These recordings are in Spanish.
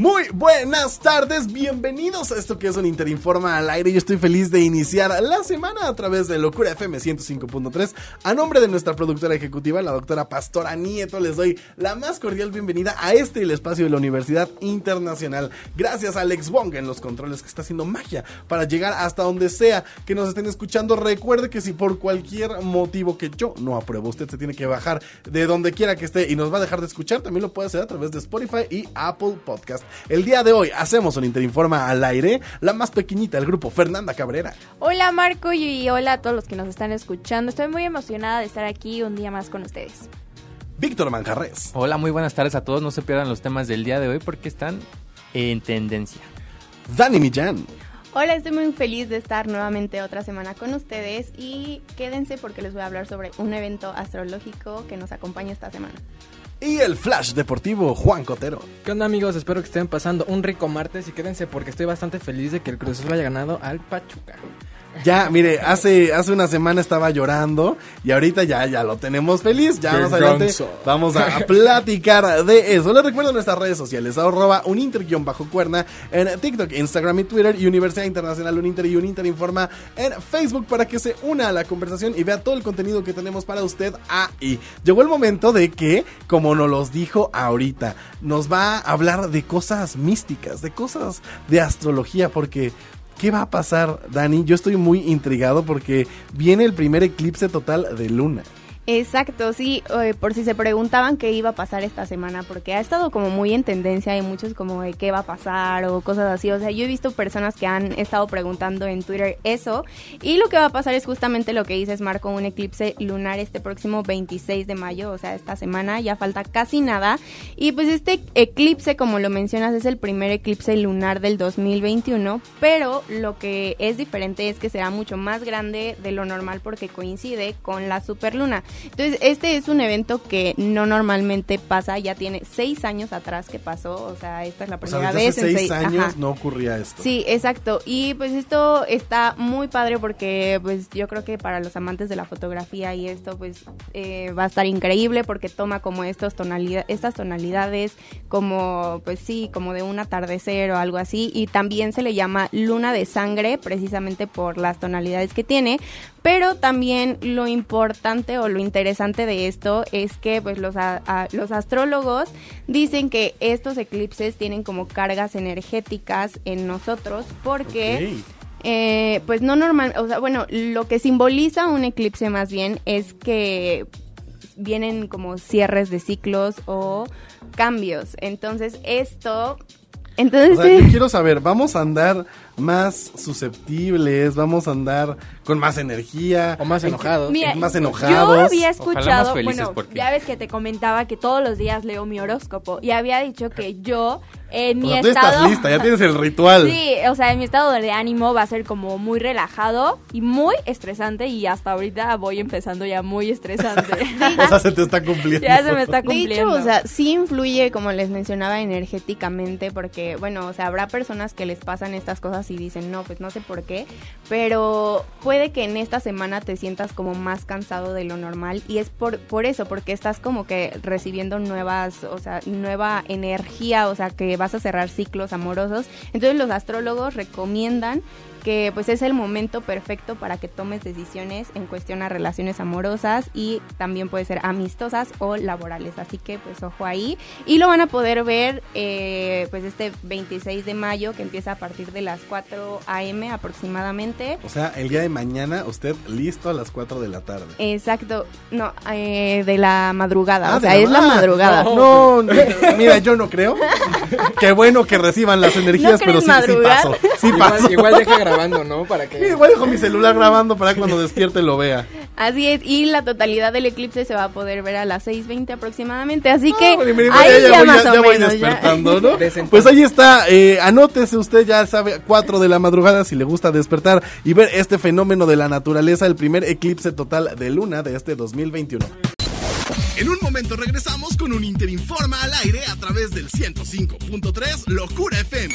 Muy buenas tardes, bienvenidos a esto que es un Interinforma al aire. Yo estoy feliz de iniciar la semana a través de Locura FM 105.3. A nombre de nuestra productora ejecutiva, la doctora Pastora Nieto, les doy la más cordial bienvenida a este el espacio de la Universidad Internacional. Gracias a Alex Wong en los controles que está haciendo magia para llegar hasta donde sea que nos estén escuchando. Recuerde que si por cualquier motivo que yo no apruebo, usted se tiene que bajar de donde quiera que esté y nos va a dejar de escuchar, también lo puede hacer a través de Spotify y Apple Podcast. El día de hoy hacemos un Interinforma al aire, la más pequeñita del grupo, Fernanda Cabrera. Hola Marco y hola a todos los que nos están escuchando. Estoy muy emocionada de estar aquí un día más con ustedes. Víctor Manjarres. Hola, muy buenas tardes a todos. No se pierdan los temas del día de hoy porque están en tendencia. Dani Millán. Hola, estoy muy feliz de estar nuevamente otra semana con ustedes y quédense porque les voy a hablar sobre un evento astrológico que nos acompaña esta semana. Y el flash deportivo, Juan Cotero. ¿Qué onda amigos? Espero que estén pasando un rico martes y quédense porque estoy bastante feliz de que el Cruz Azul haya ganado al Pachuca. Ya, mire, hace, hace una semana estaba llorando y ahorita ya, ya lo tenemos feliz. Ya más adelante vamos a platicar de eso. Les recuerdo nuestras redes sociales, arroba uninter-cuerna en TikTok, Instagram y Twitter y Universidad Internacional Uninter y Uninter Informa en Facebook para que se una a la conversación y vea todo el contenido que tenemos para usted ahí. Llegó el momento de que, como nos los dijo ahorita, nos va a hablar de cosas místicas, de cosas de astrología, porque ¿Qué va a pasar, Dani? Yo estoy muy intrigado porque viene el primer eclipse total de luna. Exacto, sí, eh, por si se preguntaban qué iba a pasar esta semana, porque ha estado como muy en tendencia y muchos como de qué va a pasar o cosas así, o sea, yo he visto personas que han estado preguntando en Twitter eso y lo que va a pasar es justamente lo que dices Marco, un eclipse lunar este próximo 26 de mayo, o sea, esta semana ya falta casi nada y pues este eclipse, como lo mencionas, es el primer eclipse lunar del 2021, pero lo que es diferente es que será mucho más grande de lo normal porque coincide con la superluna. Entonces, este es un evento que no normalmente pasa, ya tiene seis años atrás que pasó, o sea, esta es la primera o sea, vez. Hace seis, años no ocurría esto. Sí, exacto. Y pues esto está muy padre porque pues yo creo que para los amantes de la fotografía y esto pues eh, va a estar increíble porque toma como estos tonalidad, estas tonalidades como pues sí, como de un atardecer o algo así y también se le llama luna de sangre precisamente por las tonalidades que tiene, pero también lo importante o lo interesante de esto es que pues los, los astrólogos dicen que estos eclipses tienen como cargas energéticas en nosotros porque... Eh, pues no normal, o sea, bueno, lo que simboliza un eclipse más bien es que vienen como cierres de ciclos o cambios. Entonces, esto entonces, o sea, yo quiero saber, ¿vamos a andar más susceptibles? ¿Vamos a andar con más energía? ¿O más enojados? Mira, más enojados. Yo había escuchado, bueno, porque... ya ves que te comentaba que todos los días leo mi horóscopo y había dicho que yo en mi o sea, tú estado... estás lista, ya tienes el ritual. Sí, o sea, en mi estado de ánimo va a ser como muy relajado y muy estresante y hasta ahorita voy empezando ya muy estresante. o sea, se te está cumpliendo. Ya se me está De cumpliendo. hecho, o sea, sí influye, como les mencionaba, energéticamente, porque, bueno, o sea, habrá personas que les pasan estas cosas y dicen, no, pues no sé por qué, pero puede que en esta semana te sientas como más cansado de lo normal y es por, por eso, porque estás como que recibiendo nuevas, o sea, nueva energía, o sea, que vas a cerrar ciclos amorosos. Entonces los astrólogos recomiendan que pues es el momento perfecto para que tomes decisiones en cuestión a relaciones amorosas y también puede ser amistosas o laborales. Así que pues ojo ahí. Y lo van a poder ver eh, pues este 26 de mayo que empieza a partir de las 4 a.m. aproximadamente. O sea, el día de mañana usted listo a las 4 de la tarde. Exacto. No, eh, de la madrugada. Ah, o sea, es la madrugada. No, no, mira, yo no creo. Qué bueno que reciban las energías, ¿No pero sí, sí pasó. Sí pasó. Igual, igual deja grabando, ¿no? Para Sí, que... igual dejo mi celular grabando para cuando despierte lo vea. Así es, y la totalidad del eclipse se va a poder ver a las 6.20 aproximadamente, así que Ah, bueno, mire, ahí ya, ya voy, más ya- o ya voy menos, despertando, ¿no? Pues ahí está, eh, anótese usted, ya sabe, 4 de la madrugada si le gusta despertar y ver este fenómeno de la naturaleza, el primer eclipse total de luna de este 2021. En un momento regresamos con un Interinforma al aire a través del 105.3 Locura FM.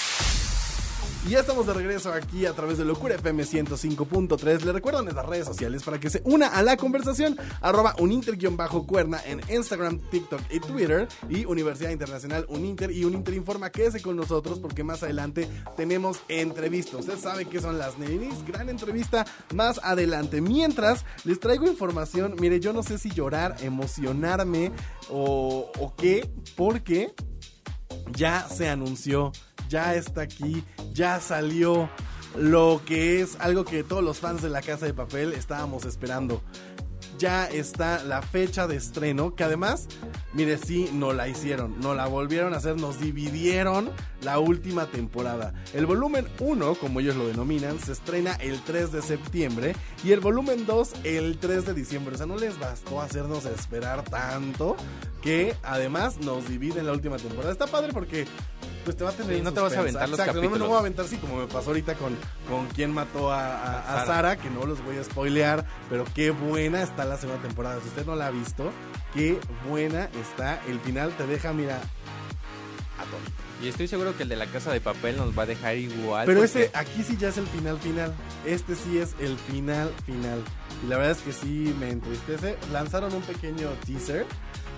Y ya estamos de regreso aquí a través de Locura FM 105.3. Le recuerdo en las redes sociales para que se una a la conversación. Arroba uninter-cuerna en Instagram, TikTok y Twitter. Y Universidad Internacional Uninter y Uninter Informa. Quédese con nosotros porque más adelante tenemos entrevistas. Usted sabe qué son las nenis. Gran entrevista más adelante. Mientras les traigo información. Mire, yo no sé si llorar, emocionarme o, o qué. Porque ya se anunció ya está aquí, ya salió lo que es algo que todos los fans de la Casa de Papel estábamos esperando. Ya está la fecha de estreno, que además, mire, sí, no la hicieron, no la volvieron a hacer, nos dividieron la última temporada. El volumen 1, como ellos lo denominan, se estrena el 3 de septiembre y el volumen 2 el 3 de diciembre. O sea, no les bastó hacernos esperar tanto que además nos dividen la última temporada. Está padre porque pues te va a tener. Sí, no te vas a aventar los Exacto, no me capítulos. lo voy a aventar así como me pasó ahorita con, con quien mató a, a- a Sara, que no los voy a spoilear, pero qué buena está la segunda temporada. Si usted no la ha visto, qué buena está. El final te deja, mira, atónito. Y estoy seguro que el de la casa de papel nos va a dejar igual. Pero porque- ese aquí sí ya es el final final. Este sí es el final final. Y la verdad es que sí me entristece. Lanzaron un pequeño teaser.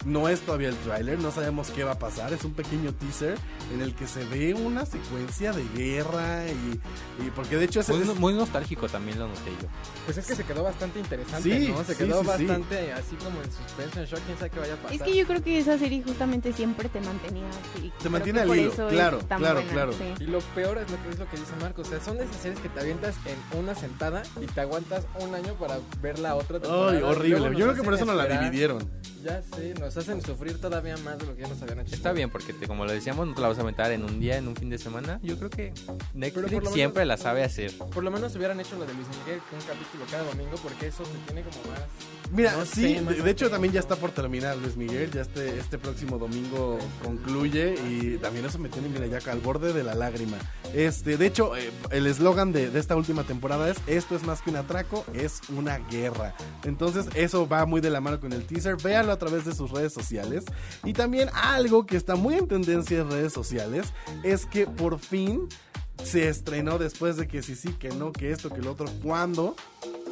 No es todavía el tráiler, no sabemos qué va a pasar. Es un pequeño teaser en el que se ve una secuencia de guerra y, y porque de hecho es, Muy, es- muy nostálgico también lo noté yo. Pues es que se quedó bastante interesante, Sí, ¿no? Se sí, quedó sí, sí. bastante así como en suspenso, en shock, quién sabe qué vaya a pasar. Es que yo creo que esa serie justamente siempre te mantenía así. Creo mantiene al por hilo, claro, claro, buena, claro. sí. Y lo peor es lo que es lo que dice Marco, o sea, son de esas series que te avientas en una sentada y te aguantas un año para ver la otra temporada. Ay, horrible. Yo creo que por eso no la dividieron. Ya sé, nos hacen sufrir todavía más de lo que ya nos habían hecho. Está bien, porque te- como lo decíamos, no te la vas a aventar en un día, en un fin de semana. Yo creo que Netflix por lo menos- siempre la sabe hacer. Por lo menos hubieran hecho lo de Luis Miguel, que un capítulo cada domingo, porque eso te tiene como más... Mira, No sí, sé, de, de hecho también ya está por terminar Luis Miguel, ya este, este próximo domingo concluye y también eso me tiene, mira, ya al borde de la lágrima. Este, de hecho, eh, el eslogan de, de esta última temporada es, esto es más que un atraco, es una guerra. Entonces eso va muy de la mano con el teaser, véanlo a través de sus redes sociales. Y también algo que está muy en tendencia en redes sociales es que por fin se estrenó después de que sí, sí, que no, que esto, que lo otro, cuando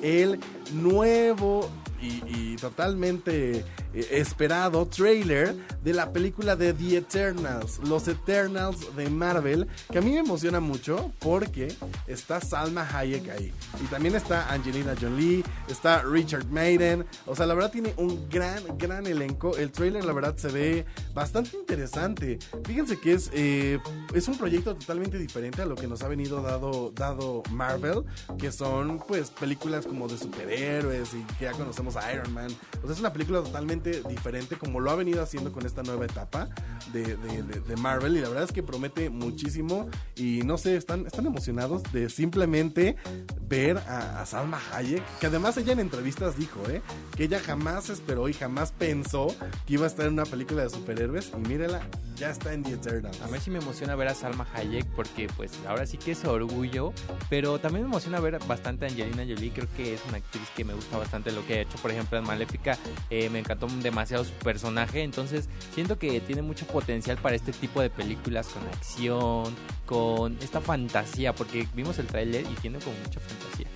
el nuevo y, totalmente eh, esperado trailer de la película de The Eternals, los Eternals de Marvel, que a mí me emociona mucho porque está Salma Hayek ahí. Y también está Angelina Jolie, está Richard Maiden, o sea, la verdad tiene un gran, gran elenco. El trailer, la verdad, se ve bastante interesante. Fíjense que es, eh, es un proyecto totalmente diferente a lo que nos ha venido dado, dado Marvel, que son pues películas como de superhéroes y que ya conocemos a Iron Man. O sea, es una película totalmente diferente como lo ha venido haciendo con esta nueva etapa de, de- Marvel y la verdad es que promete muchísimo y no sé, están, están emocionados de simplemente ver a, a Salma Hayek, que además ella en entrevistas dijo, ¿eh? que ella jamás esperó y jamás pensó que iba a estar en una película de superhéroes y mírela, ya está en The Eternals. A mí sí me emociona ver a Salma Hayek porque pues ahora sí que es orgullo, pero también me emociona ver bastante a Angelina Jolie, creo que es una actriz que me gusta bastante lo que ha hecho, por ejemplo en Maléfica eh, me encantó demasiado su personaje, entonces siento que tiene mucho potencial para este tipo de películas con acción, con esta fantasía, porque vimos el tráiler y tiene como mucha fantasía.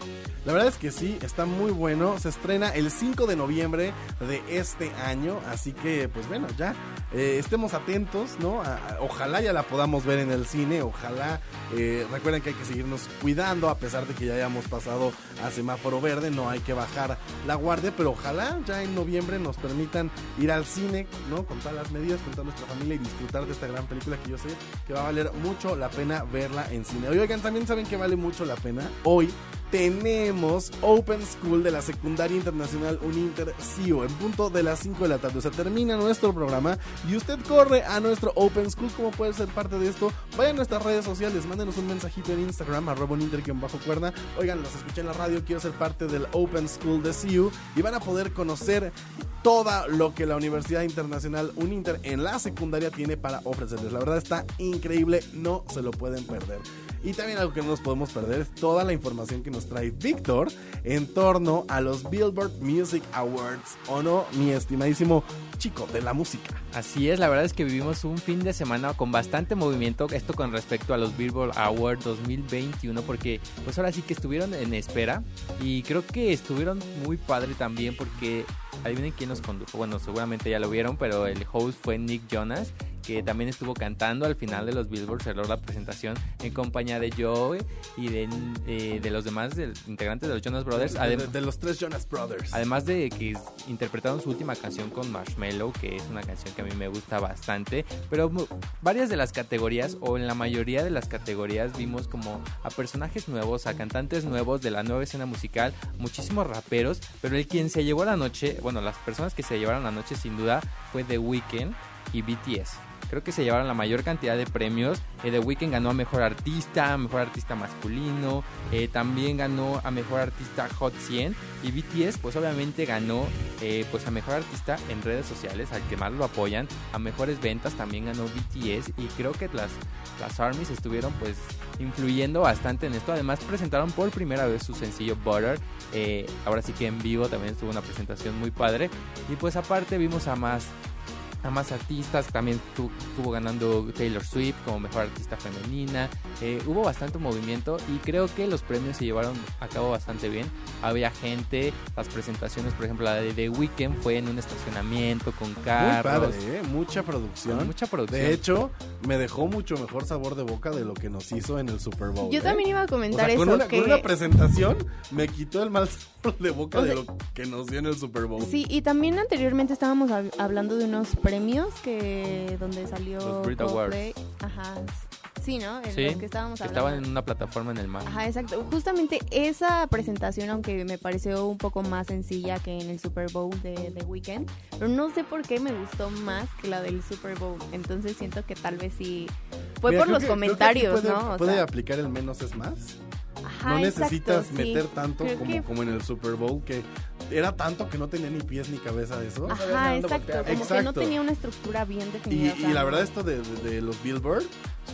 La verdad es que sí, está muy bueno. Se estrena el 5 de noviembre de este año. Así que, pues bueno, ya eh, estemos atentos, ¿no? Ojalá ya la podamos ver en el cine. Ojalá. eh, recuerden que hay que seguirnos cuidando. A pesar de que ya hayamos pasado a semáforo verde, no hay que bajar la guardia. Pero ojalá ya en noviembre nos permitan ir al cine, ¿no? Con todas las medidas, con toda nuestra familia y disfrutar de esta gran película que yo sé que va a valer mucho la pena verla en cine. Oigan, también saben que vale mucho la pena. Hoy tenemos Open School de la Secundaria Internacional Uninter CIO en punto de las 5 de la tarde. O sea, termina nuestro programa y usted corre a nuestro Open School. ¿Cómo puede ser parte de esto? Vaya a nuestras redes sociales, mándenos un mensajito en Instagram, arroba uninter cuerda. Oigan, los escuché en la radio, quiero ser parte del Open School de CIU y van a poder conocer todo lo que la Universidad Internacional Uninter en la secundaria tiene para ofrecerles. La verdad está increíble, no se lo pueden perder. Y también algo que no nos podemos perder es toda la información que nos trae Víctor en torno a los Billboard Music Awards. ¿O no, mi estimadísimo chico de la música? Así es, la verdad es que vivimos un fin de semana con bastante movimiento, esto con respecto a los Billboard Awards 2021, porque pues ahora sí que estuvieron en espera y creo que estuvieron muy padre también porque adivinen quién nos condujo, bueno seguramente ya lo vieron, pero el host fue Nick Jonas que también estuvo cantando al final de los Billboard, cerró la presentación en compañía de Joe y de, eh, de los demás integrantes de los Jonas Brothers. De, los tres Jonas Brothers. Además de que interpretaron su última canción con Marshmello, que es una canción que a mí me gusta bastante, pero varias de las categorías, o en la mayoría de las categorías, vimos como a personajes nuevos, a cantantes nuevos de la nueva escena musical, muchísimos raperos, pero el quien se llevó la noche, bueno, las personas que se llevaron la noche sin duda fue The Weeknd y BTS. Creo que se llevaron la mayor cantidad de premios. Eh, The Weeknd ganó a Mejor Artista, Mejor Artista Masculino, eh, también ganó a Mejor Artista Hot 100 y BTS pues obviamente ganó eh, pues a Mejor Artista en redes sociales, al que más lo apoyan, a Mejores Ventas también ganó BTS y creo que las, las ARMYs estuvieron pues influyendo bastante en esto. Además presentaron por primera vez su sencillo Butter, eh, ahora sí que en vivo también estuvo una presentación muy padre y pues aparte vimos a más a más artistas, también tu- estuvo ganando Taylor Swift como mejor artista femenina, eh, hubo bastante movimiento y creo que los premios se llevaron a cabo bastante bien, había gente, las presentaciones, por ejemplo la de The Weeknd fue en un estacionamiento con Muy carros, padre, ¿eh? Mucha producción. mucha producción. De hecho, me dejó mucho mejor sabor de boca de lo que nos hizo en el Super Bowl. Yo ¿eh? también iba a O comentar con eso. una, que... con una presentación me quitó el mal sabor de boca O de sea- lo que nos dio en el Super Bowl. Sí, y también anteriormente estábamos hab- hablando de unos premios que donde salió Los Brit Coldplay. Ajá. Sí, ¿no? En Sí, los que estábamos que hablando. estaban en una plataforma en el mar. Ajá, exacto. Justamente esa presentación, aunque me pareció un poco más sencilla que en el Super Bowl de, de Weekend, pero no sé por qué me gustó más que la del Super Bowl. Entonces siento que tal vez sí fue Mira, por los que- comentarios, puede, ¿no? O puede sea, aplicar el menos es más. Ajá, no exacto, necesitas sí. meter tanto como, que- como en el Super Bowl, que era tanto que no tenía ni pies ni cabeza eso. Ajá, exacto. Como que no Exacto. tenía una estructura bien Y, definida. y sea, la verdad esto de, de- de los Billboard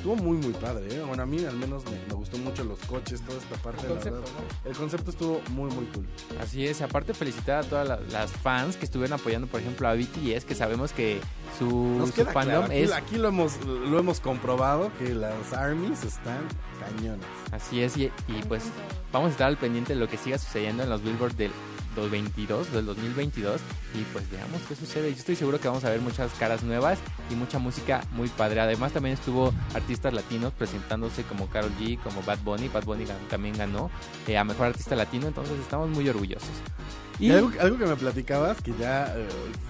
estuvo muy muy padre, ¿eh? Bueno, a mí al menos me, me gustó mucho los coches, toda esta parte. El la concepto, verdad. ¿no? El concepto estuvo muy muy cool. Así es, aparte felicitar a todas la- las fans que estuvieron apoyando, por ejemplo, a BTS, que sabemos que su, Nos su queda fandom claro, aquí, es aquí lo hemos lo hemos comprobado que las armies están cañones. Así es, y, y pues vamos a estar al pendiente de lo que siga sucediendo en los Billboard del 2022, del 2022 y pues veamos qué sucede. Yo estoy seguro que vamos a ver muchas caras nuevas y mucha música muy padre. Además también estuvo artistas latinos presentándose como Carol G, como Bad Bunny. Bad Bunny también ganó eh, a Mejor Artista Latino, entonces estamos muy orgullosos. Y algo, algo que me platicabas, que ya eh,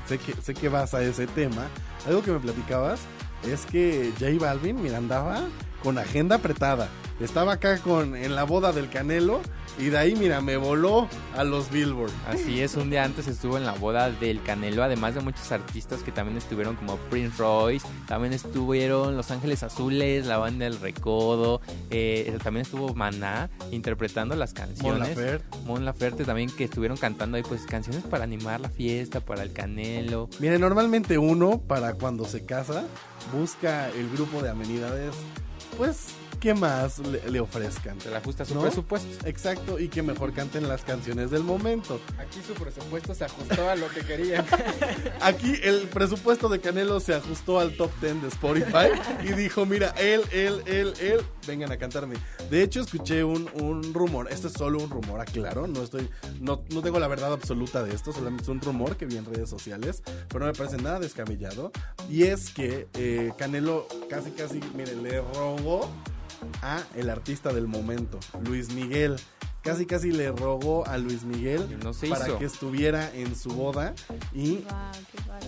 sé, que, sé que vas a ese tema, algo que me platicabas es que J Balvin, mira, andaba con agenda apretada. Estaba acá con en la boda del Canelo y de ahí, mira, me voló a los Billboard. Así es, un día antes estuvo en la boda del Canelo, además de muchos artistas que también estuvieron como Prince Royce, también estuvieron Los Ángeles Azules, la banda El Recodo, eh, también estuvo Maná interpretando las Mon canciones. Laferte. Mon Laferte también que estuvieron cantando ahí pues canciones para animar la fiesta, para el Canelo. Mire, normalmente uno, para cuando se casa, busca el grupo de amenidades, pues, ¿qué más le, le ofrezcan? Se le ajusta su ¿No? presupuesto. Exacto, y que mejor canten las canciones del momento. Aquí su presupuesto se ajustó a lo que querían. Aquí el presupuesto de Canelo se ajustó al top 10 de Spotify y dijo, mira, él, él, él, él, vengan a cantarme. De hecho, escuché un, un rumor, esto es solo un rumor, aclaro, no estoy, no, no tengo la verdad absoluta de esto, solamente es un rumor que vi en redes sociales, pero no me parece nada descabellado. Y es que eh, Canelo casi, casi, mire, le rogó a el artista del momento, Luis Miguel. Casi, casi le rogó a Luis Miguel no se para hizo. que estuviera en su boda y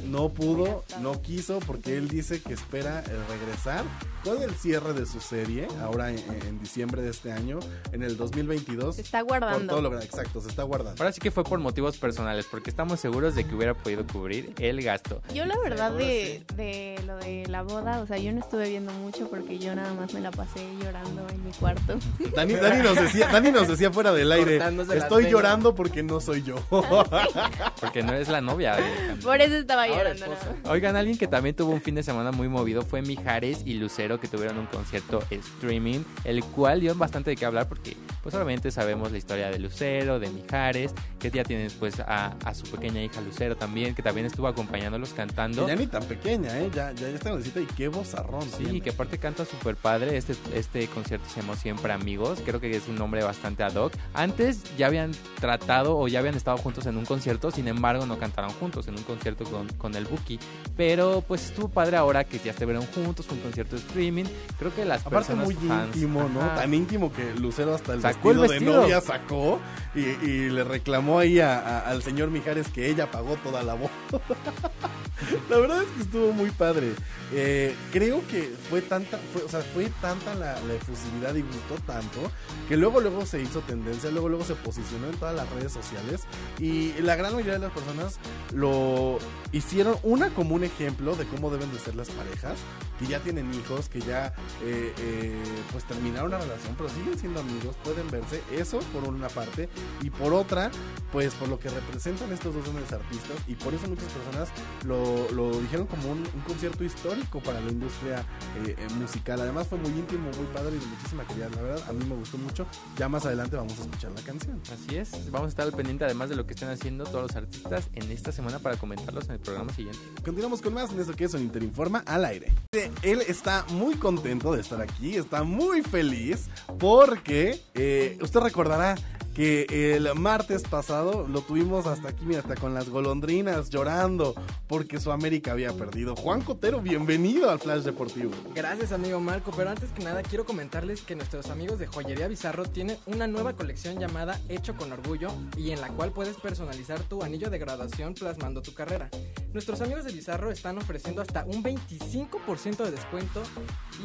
no pudo, no quiso porque él dice que espera el regresar con el cierre de su serie ahora en, en diciembre de este año, en el 2022. Se está Por todo guardando. lo que exacto, se está guardando. Ahora sí que fue por motivos personales, porque estamos seguros de que hubiera podido cubrir el gasto. Yo la verdad de, de lo de la boda, o sea, yo no estuve viendo mucho porque yo nada más me la pasé llorando en mi cuarto. Dani, Dani nos decía, Dani nos decía fuera fuera del aire. Estoy llorando porque no soy yo. Porque no es la novia de Camila. Por eso estaba llorando. Oigan, alguien que también tuvo un fin de semana muy movido fue Mijares y Lucero, que tuvieron un concierto streaming, el cual dio bastante de qué hablar porque, pues obviamente sabemos la historia de Lucero, de Mijares, que ya tienen pues a, a su pequeña hija Lucero también, que también estuvo acompañándolos cantando. Que ya ni tan pequeña, ¿eh? Ya, ya, ya está grandecita y qué vozarrón. Sí, tiene. que aparte canta súper padre. Este, este concierto se llamó Siempre Amigos. Creo que es un nombre bastante ad hoc. Antes ya habían tratado o ya habían estado juntos en un concierto, sin embargo no cantaron juntos en un concierto con, con el Buki. Pero pues estuvo padre ahora que ya estuvieron juntos, un concierto streaming. Creo que las Aparte personas muy fans- íntimo, ¿no? Ajá. Tan íntimo que Lucero hasta el, Sacó el vestido, de vestido. novia sacó y, y le reclamó ahí a- a- al señor Mijares que ella pagó toda la voz. la verdad es que estuvo muy padre. Eh, creo que fue tanta, fue, o sea, fue tanta la, la efusividad y gustó tanto que luego luego se hizo tendencia, luego luego se posicionó en todas las redes sociales y la gran mayoría de las personas lo hicieron una como un ejemplo de cómo deben de ser las parejas que ya tienen hijos, que ya eh, eh, pues terminaron la relación, pero siguen siendo amigos, pueden verse, eso por una parte, y por otra, pues por lo que representan estos dos grandes artistas, y por eso muchas personas lo, lo dijeron como un, un concierto histórico para la industria eh, eh, musical. Además fue muy íntimo, muy padre y de muchísima calidad, la verdad, a mí me gustó mucho. Ya más adelante vamos a escuchar la canción. Así es, vamos a estar al pendiente además de lo que estén haciendo todos los artistas en esta semana para comentarlos en el programa siguiente. Continuamos con más en esto que es un Interinforma al aire. Él está muy contento de estar aquí, está muy feliz porque eh, usted recordará que el martes pasado lo tuvimos hasta aquí, mira, hasta con las golondrinas llorando porque su América había perdido. Juan Cotero, bienvenido al Flash Deportivo. Gracias amigo Marco, pero antes que nada quiero comentarles que nuestros amigos de Joyería Bizarro tienen una nueva colección llamada Hecho con Orgullo y en la cual puedes personalizar tu anillo de graduación plasmando tu carrera. Nuestros amigos de Bizarro están ofreciendo hasta un 25% de descuento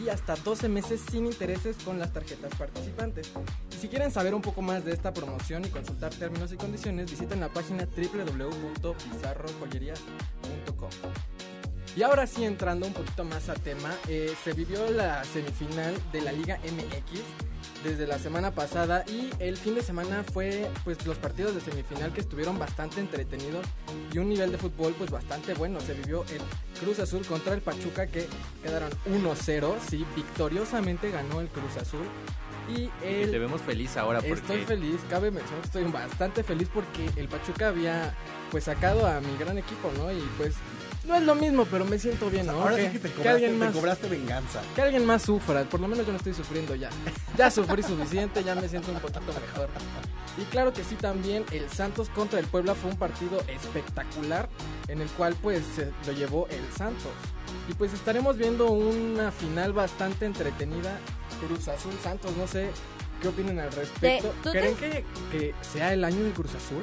y hasta 12 meses sin intereses con las tarjetas participantes. Y si quieren saber un poco más de esta promoción y consultar términos y condiciones, visiten la página www.bizarrojoyería.com. Y ahora sí, entrando un poquito más a tema, eh, se vivió la semifinal de la Liga MX desde la semana pasada y el fin de semana fue pues los partidos de semifinal que estuvieron bastante entretenidos y un nivel de fútbol pues bastante bueno. Se vivió el Cruz Azul contra el Pachuca que quedaron 1-0, sí, victoriosamente ganó el Cruz Azul. Y el te vemos feliz ahora porque Estoy feliz, cabe mencionar que estoy bastante feliz porque el Pachuca había pues sacado a mi gran equipo, ¿no? Y pues no es lo mismo, pero me siento bien, ¿no? Ahora sí que te cobraste, alguien te más, cobraste venganza. que alguien más sufra, por lo menos yo no estoy sufriendo ya. Ya sufrí suficiente, ya me siento un poquito mejor. Y claro que sí también el Santos contra el Puebla fue un partido espectacular en el cual pues se lo llevó el Santos. Y pues estaremos viendo una final bastante entretenida. Cruz Azul Santos, no sé qué opinan al respecto. ¿tú te- ¿Creen que, que sea el año del Cruz Azul?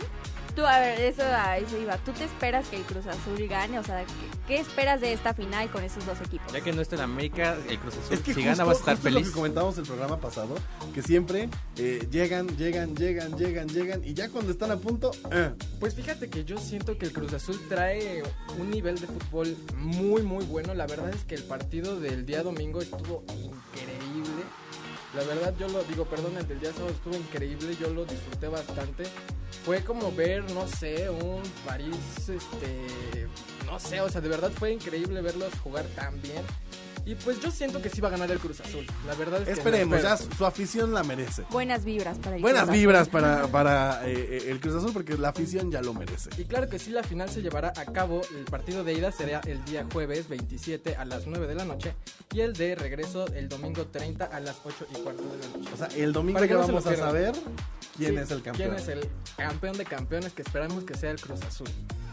Tú, a ver, eso, a eso iba. ¿Tú te esperas que el Cruz Azul gane? O sea, ¿qué, qué esperas de esta final con esos dos equipos? Ya que no está en América, el Cruz Azul, Es que si justo, gana va a estar justo es lo feliz. que comentábamos el programa pasado, que siempre eh, llegan, llegan, llegan, llegan, llegan y ya cuando están a punto, eh, Pues fíjate que yo siento que el Cruz Azul trae un nivel de fútbol muy muy bueno. La verdad es que el partido del día domingo estuvo increíble. La verdad yo lo digo, perdón, el del día sábado estuvo increíble, yo lo disfruté bastante. Fue como ver, no sé, un París, este, no sé, o sea, de verdad fue increíble verlos jugar tan bien. Y pues yo siento que sí va a ganar el Cruz Azul. La verdad es que esperemos, no ya su, su afición la merece. Buenas vibras para el Buenas Cruz Azul. vibras para, para eh, eh, el Cruz Azul porque la afición ya lo merece. Y claro que sí, la final se llevará a cabo. El partido de ida será el día jueves 27 a las 9 de la noche. Y el de regreso el domingo 30 a las 8 y cuarto de la noche. O sea, el domingo que ya no vamos a saber quién Sí, es el campeón. ¿Quién es el campeón de campeones que esperamos que sea el Cruz Azul?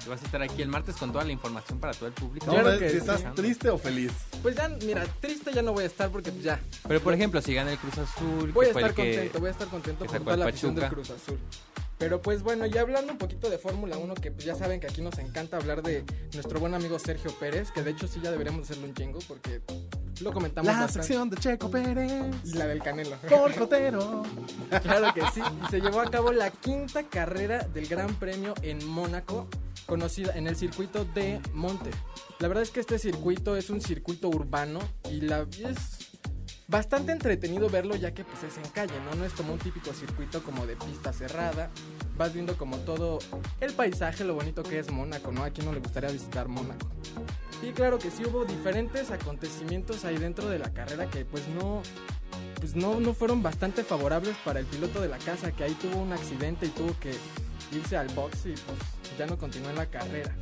Vas a estar aquí el martes con toda la información para todo el público. Claro ver que si estás triste o feliz. Pues ya, mira, triste ya no voy a estar porque pues ya. Pero por ejemplo, si gana el Cruz Azul, Voy a estar que- contento, voy a estar contento por toda la afición del. Cruz Azul. Pero pues bueno, ya hablando un poquito de Fórmula 1, que pues ya saben que aquí nos encanta hablar de nuestro buen amigo Sergio Pérez, que de hecho sí ya deberíamos hacerle un chingo porque lo comentamos La bastante. sección de Checo Pérez Y la del Canelo. por Cotero. Claro que sí. Y se llevó a cabo la quinta carrera del Gran Premio en Mónaco, conocida en el circuito de Monte. La verdad es que este circuito es un circuito urbano y la es bastante entretenido verlo ya que pues es en calle, ¿no? No es como un típico circuito como de pista cerrada. Vas viendo como todo el paisaje, lo bonito que es Mónaco, ¿no? A quién no le gustaría visitar Mónaco. Y claro que sí hubo diferentes acontecimienos ahí dentro de la carrera que pues no pues no, no fueron bastante favorables para el piloto de la casa que ahí tuvo un accidente y tuvo que irse al box y pues ya no continuó en la carrera.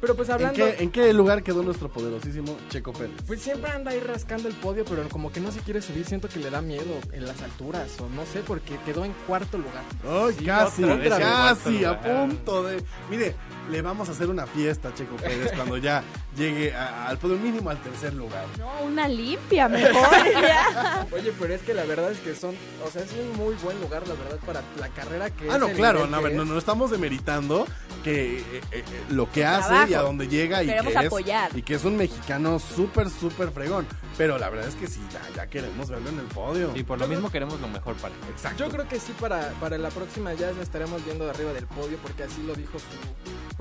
Pero pues ¿En hablando... qué, en qué lugar quedó nuestro poderosísimo Checo Pérez? Pues siempre anda ahí rascando el podio, pero como que no se quiere subir, siento que le da miedo en las alturas, o no sé, porque quedó en cuarto lugar. Ay, Sí, casi, casi, a punto de. Mire, le vamos a hacer una fiesta a Checo Pérez cuando ya llegue a- al podio mínimo al tercer lugar. No, una limpia mejor. ya. Oye, pero es que la verdad es que son, o sea, es un muy buen lugar, la verdad, para la carrera que Ah, es no, claro, no, ver, no, no estamos demeritando que eh, eh, eh, lo que hace Trabajo. y a dónde llega y que, es, y que es un mexicano súper, súper fregón. Pero la verdad es que sí, ya, ya queremos verlo en el podio. Y por lo mismo queremos lo mejor para él. Exacto. Yo creo que sí, para, para la próxima ya lo estaremos viendo de arriba del podio, porque así lo dijo su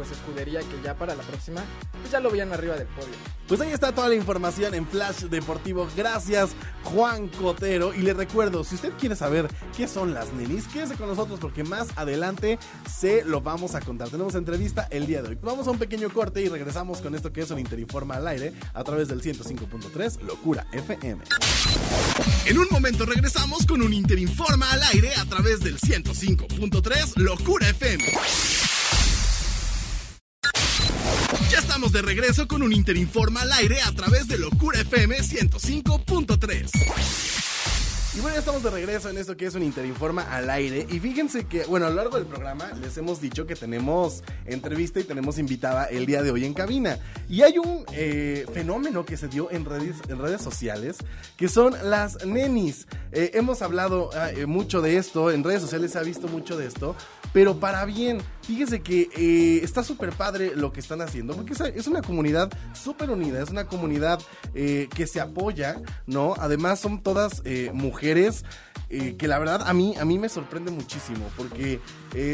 pues escudería, que ya para la próxima, pues ya lo veían arriba del podio. Pues ahí está toda la información en Flash Deportivo. Gracias, Juan Cotero. Y le recuerdo, si usted quiere saber qué son las nenis, quédese con nosotros porque más adelante se lo vamos a contar. Tenemos entrevista el día de hoy. Vamos a un pequeño corte y regresamos con esto que es un Interinforma al aire a través del 105.3 Locura FM. En un momento regresamos con un Interinforma al aire a través del 105.3 Locura FM. De regreso con un Interinforma al aire a través de Locura FM 105.3. Y bueno, estamos de regreso en esto que es un Interinforma al aire. Y fíjense que, bueno, a lo largo del programa les hemos dicho que tenemos entrevista y tenemos invitada el día de hoy en cabina. Y hay un eh, fenómeno que se dio en redes, en redes sociales que son las nenis. Eh, hemos hablado ah, eh, mucho de esto, en redes sociales se ha visto mucho de esto, pero para bien. Fíjese que eh, está súper padre lo que están haciendo, porque es, una comunidad súper unida, es una comunidad eh, que se apoya, ¿no? Además son todas eh, mujeres eh, que la verdad a mí, a mí me sorprende muchísimo, porque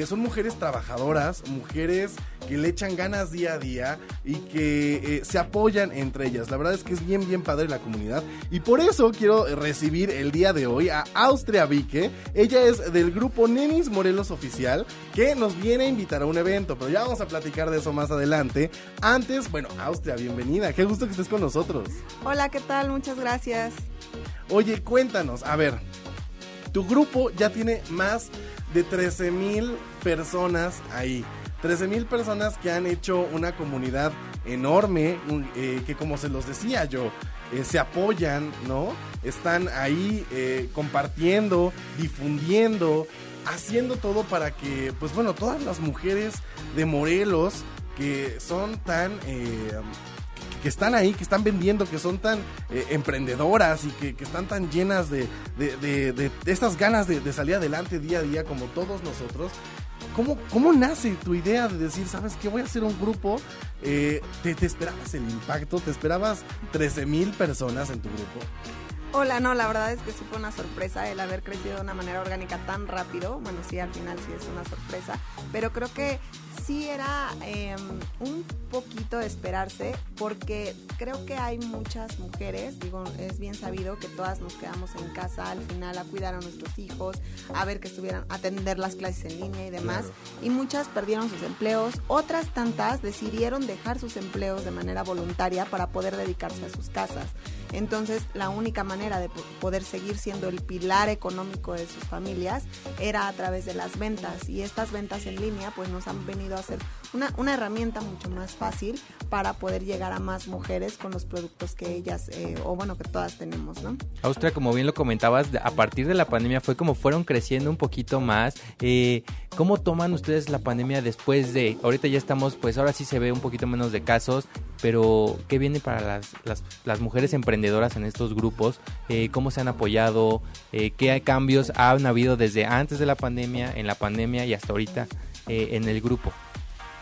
son mujeres trabajadoras, mujeres que le echan ganas día a día y que se apoyan entre ellas. La verdad es que es bien, bien padre la comunidad. Y por eso quiero recibir el día de hoy a Austria Vique. Ella es del grupo Nenis Morelos Oficial, que nos viene a invitar a un evento, pero ya vamos a platicar de eso más adelante. Antes, bueno, Austria, bienvenida. Qué gusto que estés con nosotros. Hola, ¿qué tal? Muchas gracias. Oye, cuéntanos, a ver, tu grupo ya tiene más de 13 mil personas ahí. 13 mil personas que han hecho una comunidad enorme, eh, que como se los decía yo, eh, se apoyan, ¿no? Están ahí eh, compartiendo, difundiendo, haciendo todo para que, pues bueno, todas las mujeres de Morelos que son tan... eh, que- están ahí, que están vendiendo, que son tan eh, emprendedoras y que, están tan llenas de, de, de- estas ganas de, de salir adelante día a día como todos nosotros. ¿Cómo, ¿Cómo nace tu idea de decir, sabes que voy a hacer un grupo? Eh, ¿te, te esperabas el impacto? ¿Te esperabas 13 mil personas en tu grupo? Hola, no, la verdad es que sí fue una sorpresa el haber crecido de una manera orgánica tan rápido. Bueno, sí, al final sí es una sorpresa, pero creo que sí era eh, un poquito de esperarse porque creo que hay muchas mujeres, digo, es bien sabido que todas nos quedamos en casa al final a cuidar a nuestros hijos, a ver que estuvieran, a atender las clases en línea y demás, Claro. y muchas perdieron sus empleos, otras tantas decidieron dejar sus empleos de manera voluntaria para poder dedicarse a sus casas. Entonces, la única manera de po- poder seguir siendo el pilar económico de sus familias era a través de las ventas. Y estas ventas en línea, pues nos han venido a ser una, una herramienta mucho más fácil para poder llegar a más mujeres con los productos que ellas, eh, o bueno, que todas tenemos, ¿no? Austria, como bien lo comentabas, a partir de la pandemia fue como fueron creciendo un poquito más. Eh, ¿Cómo toman ustedes la pandemia después de, ahorita ya estamos, pues ahora sí se ve un poquito menos de casos, pero ¿qué viene para las, las, mujeres emprendedoras en estos grupos? Eh, ¿Cómo se han apoyado? Eh, ¿Qué cambios han habido desde antes de la pandemia, en la pandemia y hasta ahorita eh, en el grupo?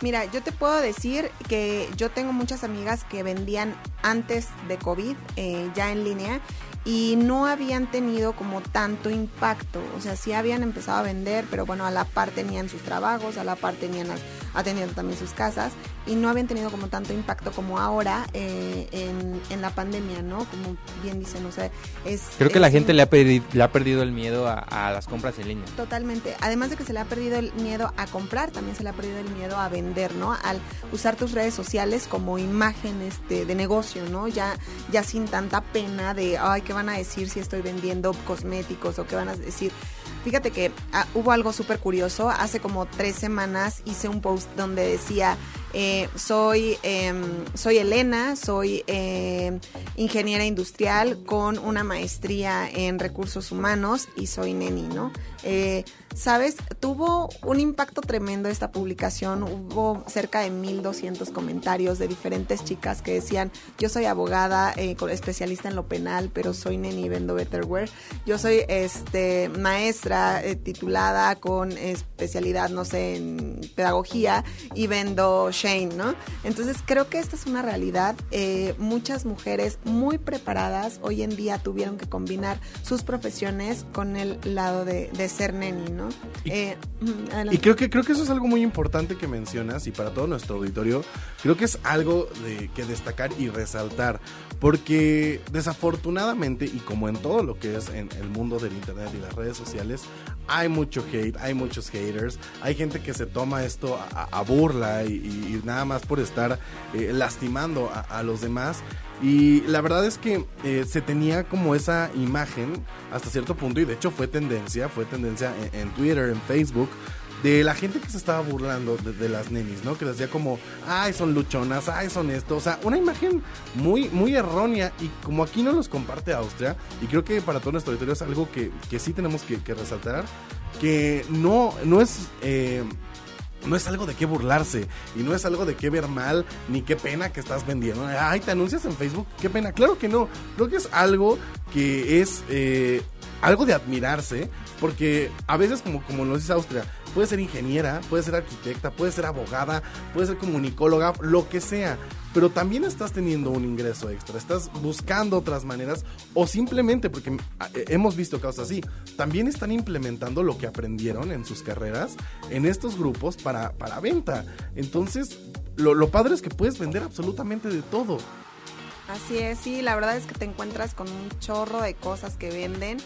Mira, yo te puedo decir que yo tengo muchas amigas que vendían antes de COVID eh, ya en línea y no habían tenido como tanto impacto. O sea, sí habían empezado a vender, pero bueno, a la par tenían sus trabajos, a la par tenían atendiendo también sus casas y no habían tenido como tanto impacto como ahora eh, en, en la pandemia, ¿no? Como bien dicen, o sea, es... Creo que la gente un- le ha, perdi- le ha perdido el miedo a, a las compras en línea. Totalmente. Además de que se le ha perdido el miedo a comprar, también se le ha perdido el miedo a vender, ¿no? Al usar tus redes sociales como imagen este, de negocio, ¿no? Ya, ya sin tanta pena de, ay, ¿qué van a decir si estoy vendiendo cosméticos o qué van a decir? Fíjate que ah, hubo algo súper curioso. Hace como tres semanas hice un post donde decía, eh, soy, em, soy Elena, soy em, ingeniera industrial con una maestría en recursos humanos y soy neni, ¿no? Sabes, tuvo un impacto tremendo esta publicación. Hubo cerca de 1200 comentarios de diferentes chicas que decían: Yo soy abogada, eh, especialista en lo penal, pero soy neni vendo Betterware. Yo soy este, maestra eh, titulada con especialidad, no sé, en pedagogía y vendo Shane, ¿no? Entonces creo que esta es una realidad. Eh, muchas mujeres muy preparadas hoy en día tuvieron que combinar sus profesiones con el lado de, de ser neni, ¿no? Y- Eh. Y creo que, creo que eso es algo muy importante que mencionas y para todo nuestro auditorio, creo que es algo de que destacar y resaltar, porque desafortunadamente y como en todo lo que es en el mundo del internet y las redes sociales, hay mucho hate, hay muchos haters, hay gente que se toma esto a, a burla y, y nada más por estar eh, lastimando a, a los demás. Y la verdad es que eh, se tenía como esa imagen hasta cierto punto y de hecho fue tendencia, fue tendencia en, Twitter, en Facebook, de la gente que se estaba burlando de, las nenis, ¿no? Que decía como, ay, son luchonas, ay, son esto. O sea, una imagen muy, muy errónea y como aquí no los comparte Austria, y creo que para todo nuestro auditorio es algo que, que sí tenemos que, que resaltar, que no, no es... eh, no es algo de qué burlarse y no es algo de qué ver mal ni qué pena que estás vendiendo. Ay, te anuncias en Facebook, qué pena. Claro que no. Creo que es algo que es eh, algo de admirarse porque a veces, como, como lo dice Austria, puede ser ingeniera, puede ser arquitecta, puede ser abogada, puede ser comunicóloga, lo que sea. Pero también estás teniendo un ingreso extra, estás buscando otras maneras o simplemente, porque eh, hemos visto casos así, también están implementando lo que aprendieron en sus carreras en estos grupos para, para venta. Entonces, lo, lo padre es que puedes vender absolutamente de todo. Así es, sí, la verdad es que te encuentras con un chorro de cosas que venden.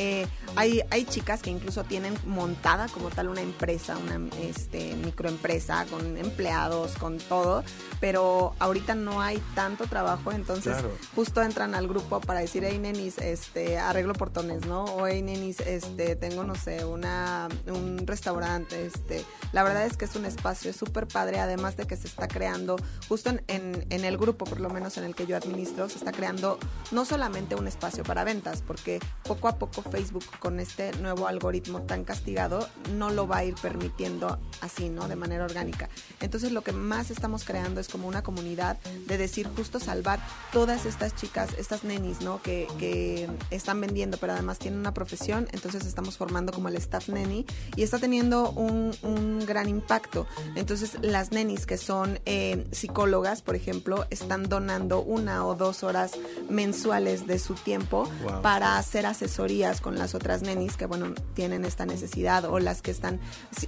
Eh, hay, hay chicas que incluso tienen montada como tal una empresa, una este, microempresa con empleados, con todo, pero ahorita no hay tanto trabajo, entonces Claro. justo entran al grupo para decir, hey nenis, este, arreglo portones, ¿no? O hey nenis, este, tengo, no sé, una, un restaurante, este. La verdad es que es un espacio súper padre, además de que se está creando, justo en, en, en el grupo, por lo menos en el que yo administro, se está creando no solamente un espacio para ventas, porque poco a poco Facebook con este nuevo algoritmo tan castigado no lo va a ir permitiendo así, ¿no? De manera orgánica. Entonces lo que más estamos creando es como una comunidad de decir justo salvar todas estas chicas, estas nenis, ¿no? Que, que están vendiendo, pero además tienen una profesión, entonces estamos formando como el staff neni y está teniendo un, un gran impacto. Entonces las nenis que son eh, psicólogas, por ejemplo, están donando una o dos horas mensuales de su tiempo Wow. para hacer asesorías con las otras nenis que, bueno, tienen esta necesidad o las que están,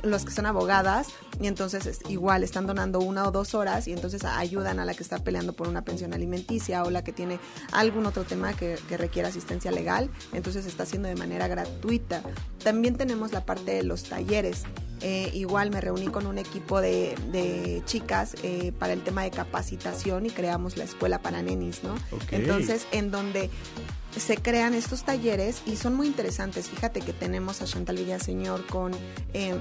los que son abogadas y entonces es igual están donando una o dos horas y entonces ayudan a la que está peleando por una pensión alimenticia o la que tiene algún otro tema que, que requiere asistencia legal, entonces está haciendo de manera gratuita. También tenemos la parte de los talleres. Eh, igual me reuní con un equipo de, de chicas eh, para el tema de capacitación y creamos la escuela para nenis, ¿no? Entonces, en donde se crean estos talleres y son muy interesantes. Fíjate que tenemos a Chantal Villaseñor con eh,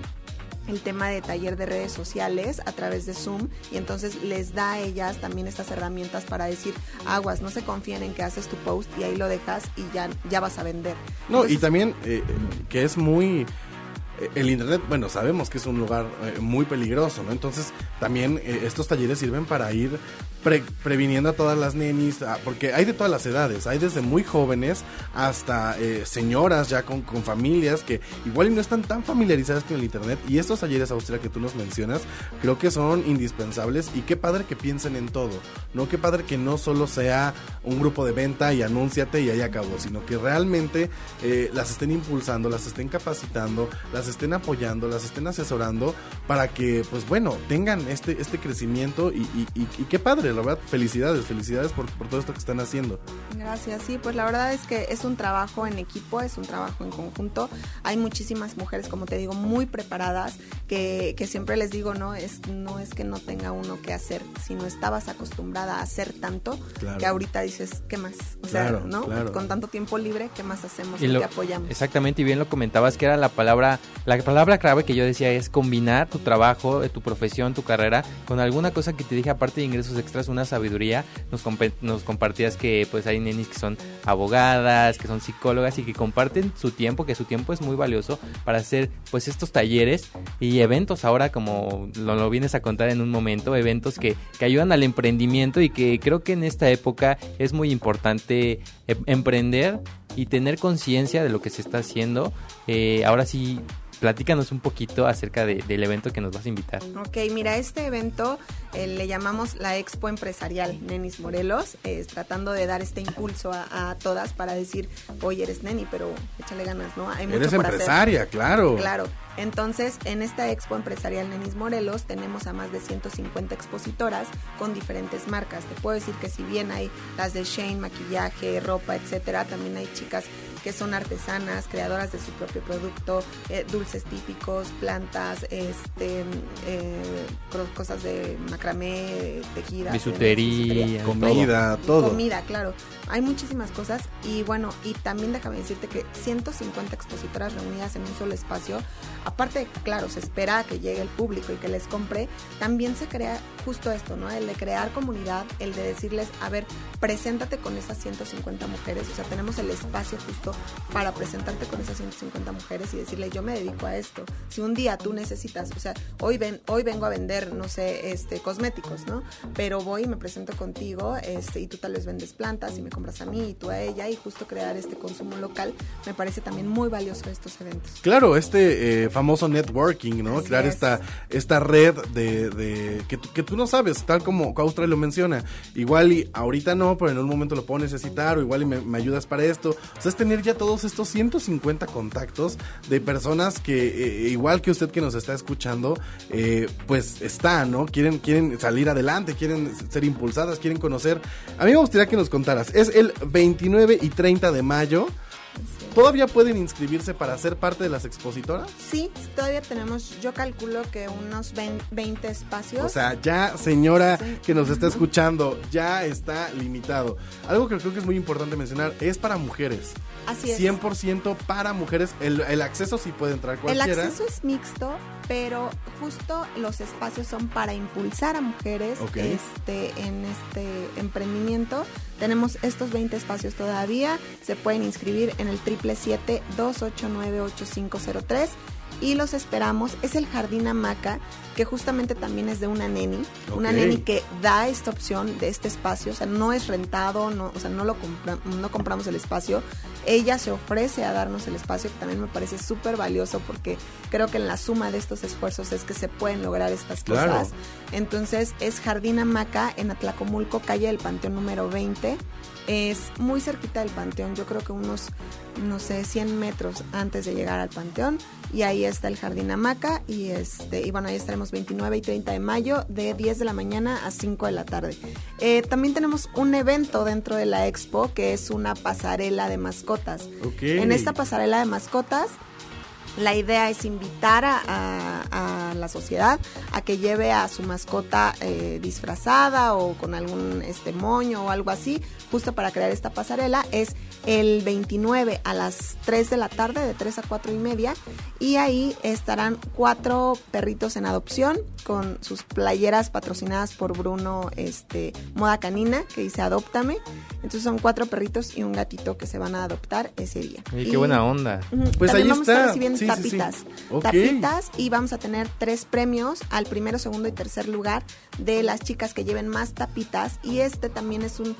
el tema de taller de redes sociales a través de Zoom y entonces les da a ellas también estas herramientas para decir aguas, no se confíen en que haces tu post y ahí lo dejas y ya, ya vas a vender. No, y también eh, que es muy... eh, El internet, bueno, sabemos que es un lugar eh, muy peligroso, ¿no? Entonces, también estos talleres sirven para ir pre- previniendo a todas las nenis, ah, porque hay de todas las edades, hay desde muy jóvenes hasta eh, señoras ya con, con familias que igual no están tan familiarizadas con el internet y estos talleres Austria que tú nos mencionas creo que son indispensables y qué padre que piensen en todo, no qué padre que no solo sea un grupo de venta y anúnciate y ahí acabó, sino que realmente eh, las estén impulsando, las estén capacitando, las estén apoyando, las estén asesorando para que pues bueno tengan este, este crecimiento y qué padre, la verdad, felicidades, felicidades por, por todo esto que están haciendo. Gracias, sí, pues la verdad es que es un trabajo en equipo, es un trabajo en conjunto. Hay muchísimas mujeres, como te digo, muy preparadas, que, que siempre les digo, no es, no es que no tenga uno que hacer, sino estabas acostumbrada a hacer tanto Claro. que ahorita dices, ¿qué más? O sea, Claro, ¿no? claro. Con tanto tiempo libre, ¿qué más hacemos? Y ¿En lo- qué apoyamos? Exactamente, y bien lo comentabas que era la palabra, la palabra clave que yo decía es combinar tu trabajo, eh, tu profesión, tu carrera con alguna cosa que te dije aparte de ingresos una sabiduría. Nos, compe- nos compartías que pues hay nenis que son abogadas, que son psicólogas y que comparten su tiempo, que su tiempo es muy valioso para hacer pues estos talleres y eventos ahora como lo, vienes a contar en un momento, eventos que, que ayudan al emprendimiento y que creo que en esta época es muy importante eh, emprender y tener conciencia de lo que se está haciendo. Eh, ahora sí, platícanos un poquito acerca de- del evento que nos vas a invitar. Ok, mira, este evento eh, le llamamos la Expo Empresarial Nenis Morelos, es tratando de dar este impulso a, a todas para decir, oye, eres neni, pero échale ganas, ¿no? Hay mucho Eres por hacer". empresaria, claro. Claro. Entonces, en esta Expo Empresarial Nenis Morelos tenemos a más de 150 expositoras con diferentes marcas. Te puedo decir que si bien hay las de Shane, maquillaje, ropa, etcétera, también hay chicas que son artesanas, creadoras de su propio producto, eh, dulces típicos, plantas, este, eh, cosas de macramé, tejidas, Bisutería, Comida, todo. Comida, claro. Hay muchísimas cosas y bueno, y también déjame decirte que 150 expositoras reunidas en un solo espacio, aparte, claro, se espera que llegue el público y que les compre, también se crea justo esto, ¿no? El de crear comunidad, el de decirles, a ver, preséntate con esas 150 mujeres, o sea, tenemos el espacio justo para presentarte con esas 150 mujeres y decirle, yo me dedico a esto. Si un día tú necesitas, o sea, hoy ven, hoy vengo a vender, no sé, este cosméticos, ¿no? Pero voy y me presento contigo, este, y tú tal vez vendes plantas y me compras a mí y tú a ella y justo crear este consumo local me parece también muy valioso estos eventos. Claro, este eh, famoso networking, ¿no? Así Crear es. esta, esta red de, de que, tú- que tú no sabes, tal como Austria lo menciona. Igual y ahorita no, pero en un momento lo puedo necesitar, o igual y me, me ayudas para esto. O sea, es tener ya todos estos 150 contactos de personas que, eh, igual que usted que nos está escuchando, eh, pues está, ¿no? Quieren, quieren salir adelante, quieren ser impulsadas, quieren conocer. A mí me gustaría que nos contaras. Es el 29 y 30 de mayo. ¿Todavía pueden inscribirse para ser parte de las expositoras? Sí, todavía tenemos, yo calculo que unos 20, 20 espacios. O sea, ya, señora Sí. que nos está escuchando, ya está limitado. Algo que creo que es muy importante mencionar es para mujeres. Así es. 100% para mujeres. El, el acceso sí puede entrar El cualquiera. acceso es mixto, pero justo los espacios son para impulsar a mujeres este, en este emprendimiento. Tenemos estos 20 espacios todavía. Se pueden inscribir en el 777-289-8503 y los esperamos. Es el Jardín Hamaca, que justamente también es de una neni. Una Ok. neni que da esta opción de este espacio. O sea, no es rentado, no, o sea, no, lo compra- no compramos el espacio. Ella se ofrece a darnos el espacio, que también me parece súper valioso porque creo que en la suma de estos esfuerzos es que se pueden lograr estas Claro. cosas. Entonces es Jardín Hamaca en Atlacomulco, calle del Panteón número 20. Es muy cerquita del Panteón, yo creo que unos, no sé, 100 metros antes de llegar al Panteón. Y ahí está el Jardín Hamaca. Y, este, y bueno, ahí estaremos 29 y 30 de mayo, de 10 de la mañana a 5 de la tarde. Eh, también tenemos un evento dentro de la expo que es una pasarela de mascotas. En esta pasarela de mascotas, la idea es invitar a, a- a la sociedad a que lleve a su mascota eh, disfrazada o con algún este moño o algo así, justo para crear esta pasarela. Es el 29 a las 3 de la tarde, de 3 a 4 y media, y ahí estarán cuatro perritos en adopción con sus playeras patrocinadas por Bruno este, Moda Canina, que dice Adóptame. Entonces son cuatro perritos y un gatito que se van a adoptar ese día. Y- qué buena onda. Pues ahí está. Sí, sí, sí. tapitas. Tapitas y vamos a tener tres premios al primero, segundo y tercer lugar de las chicas que lleven más tapitas. Y este también es un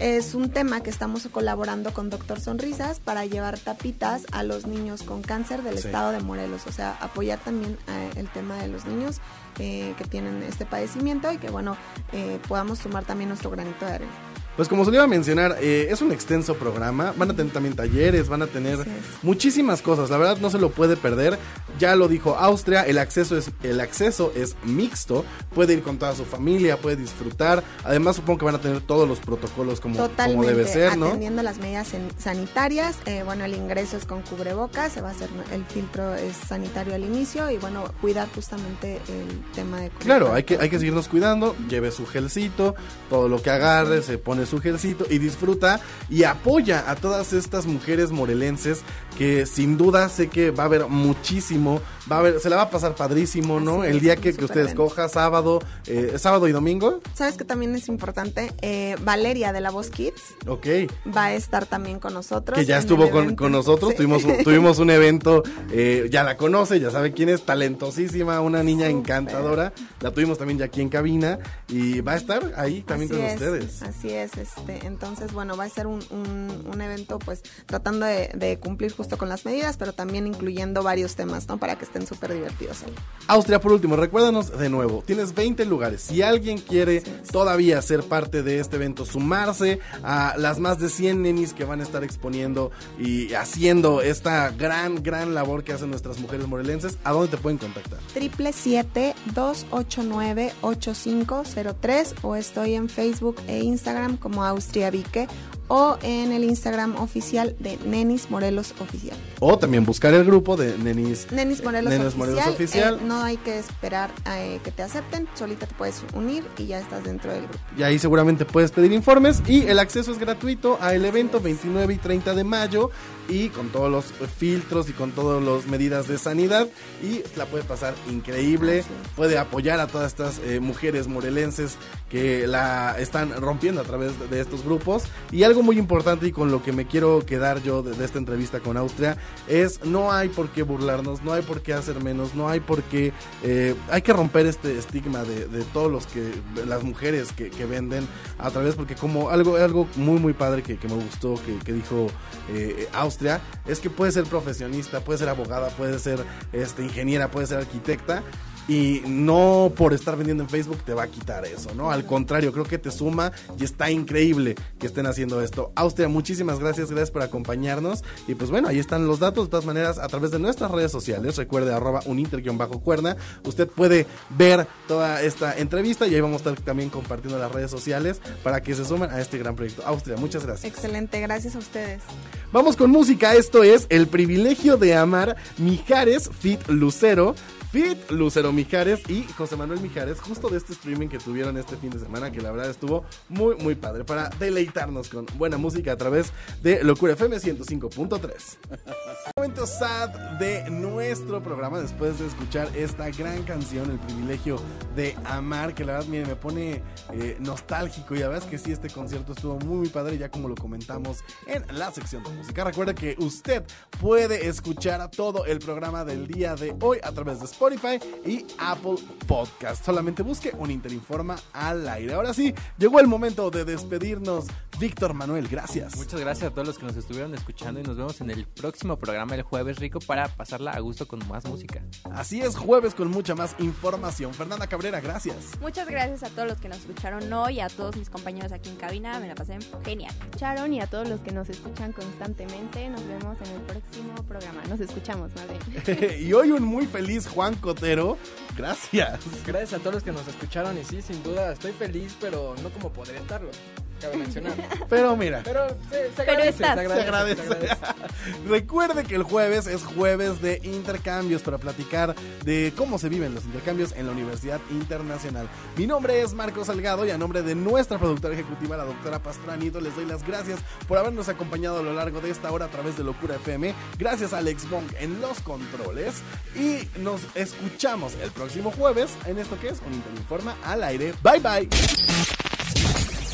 es un tema que estamos colaborando con Doctor Sonrisas para llevar tapitas a los niños con cáncer del Sí. estado de Morelos. O sea, apoyar también eh, el tema de los niños eh, que tienen este padecimiento y que, bueno, eh, podamos sumar también nuestro granito de arena. Pues como se le iba a mencionar, eh, es un extenso programa. Van a tener también talleres, van a tener muchísimas cosas. La verdad no se lo puede perder. Ya lo dijo Austria, el acceso es el acceso es mixto. Puede ir con toda su familia, puede disfrutar. Además supongo que van a tener todos los protocolos como, como debe ser, ¿no? atendiendo las medidas en- sanitarias. eh, bueno, el ingreso es con cubrebocas, se va a hacer el filtro es sanitario al inicio y bueno, cuidar justamente el tema de Claro, hay que, hay que seguirnos cuidando, lleve su gelcito, todo lo que agarre, se pone su gelcito y disfruta y apoya a todas estas mujeres morelenses que sin duda sé que va a haber muchísimo, va a haber, se la va a pasar padrísimo, ¿no? Así El día que, que usted escoja, sábado, eh, sábado y domingo, Sabes que también es importante, Eh, Valeria de la Voz Kids ok. va a estar también con nosotros. Que ya estuvo con, con nosotros, Sí. tuvimos, tuvimos un evento, eh, ya la conoce, ya sabe quién es, talentosísima, una niña Súper. encantadora, la tuvimos también ya aquí en cabina y va a estar ahí también Así con es, ustedes. Así es, este, entonces bueno, va a ser un, un- un evento pues tratando de, de cumplir justo con las medidas, pero también incluyendo varios temas, ¿no? Para que estén súper divertidos ahí. Austria, por último, recuérdanos de nuevo, tienes 20 lugares. Si alguien quiere todavía ser parte de este evento, sumarse a las más de 100 nenis que van a estar exponiendo y haciendo esta gran, gran labor que hacen nuestras mujeres morelenses, ¿a dónde te pueden contactar? triple siete dos ocho nueve ocho cinco cero tres o estoy en Facebook e Instagram como Austria Vique o en el Instagram oficial de Nenis Morelos Oficial. O también buscar el grupo de nenis. Nenis Morelos Nenis Oficial. Morelos Oficial. eh, no hay que esperar eh, que te acepten, solita te puedes unir y ya estás dentro del grupo. Y ahí seguramente puedes pedir informes y el acceso es gratuito al evento 29 y 30 de mayo y con todos los filtros y con todas las medidas de sanidad. Y la puede pasar increíble, puede apoyar a todas estas eh, mujeres morelenses que la están rompiendo a través de, estos grupos. Y algo muy importante y con lo que me quiero quedar yo de, de esta entrevista con Austria es no hay por qué burlarnos, no hay por qué hacer menos, no hay por qué, eh, hay que romper este estigma de, de todos los que, las mujeres que, que venden a través, porque como algo, algo muy muy padre que, que me gustó, que, que dijo eh, Austria, es que puede ser profesionista, puede ser abogada, puede ser este, ingeniera, puede ser arquitecta. Y no por estar vendiendo en Facebook te va a quitar eso, ¿no? Al contrario, creo que te suma y está increíble que estén haciendo esto. Austria, muchísimas gracias, gracias por acompañarnos. Y pues bueno, ahí están los datos, de todas maneras, a través de nuestras redes sociales. Recuerde, arroba uninter-cuerna. Usted puede ver toda esta entrevista y ahí vamos a estar también compartiendo las redes sociales para que se sumen a este gran proyecto. Austria, muchas gracias. Excelente, gracias a ustedes. Vamos con música, esto es El privilegio de amar Mijares Fit Lucero. Fit Lucero Mijares y José Manuel Mijares, justo de este streaming que tuvieron este fin de semana, que la verdad estuvo muy, muy padre, para deleitarnos con buena música a través de Locura FM 105.3. Momento sad de nuestro programa después de escuchar esta gran canción, El privilegio de amar, que la verdad mire, me pone eh, nostálgico y la verdad es que sí, este concierto estuvo muy, muy padre, ya como lo comentamos en la sección de música. Recuerda que usted puede escuchar todo el programa del día de hoy a través de Spotify y Apple Podcast. Solamente busque un Interinforma al aire. Ahora sí, llegó el momento de despedirnos. Víctor Manuel, gracias. Muchas gracias a todos los que nos estuvieron escuchando y nos vemos en el próximo programa el jueves rico para pasarla a gusto con más música. Así es, jueves con mucha más información. Fernanda Cabrera, gracias. Muchas gracias a todos los que nos escucharon hoy y a todos mis compañeros aquí en cabina. Me la pasé genial. Sharon y a todos los que nos escuchan constantemente. Nos vemos en el próximo programa. Nos escuchamos, más bien. y hoy un muy feliz Juan Cotero. Gracias. Gracias a todos los que nos escucharon y sí, sin duda, estoy feliz, pero no como podría estarlo. Cabe mencionar. Pero mira, Pero se, se Pero agradece, estás. se se agradece, agradece. se agradece. Recuerde que el jueves es jueves de intercambios para platicar de cómo se viven los intercambios en la Universidad Internacional. Mi nombre es Marcos Salgado y a nombre de nuestra productora ejecutiva, la doctora Pastora Anito, les doy las gracias por habernos acompañado a lo largo de esta hora a través de Locura FM. Gracias a Alex Bong en los controles y nos escuchamos el próximo jueves en esto que es un Interinforma al aire. Bye bye.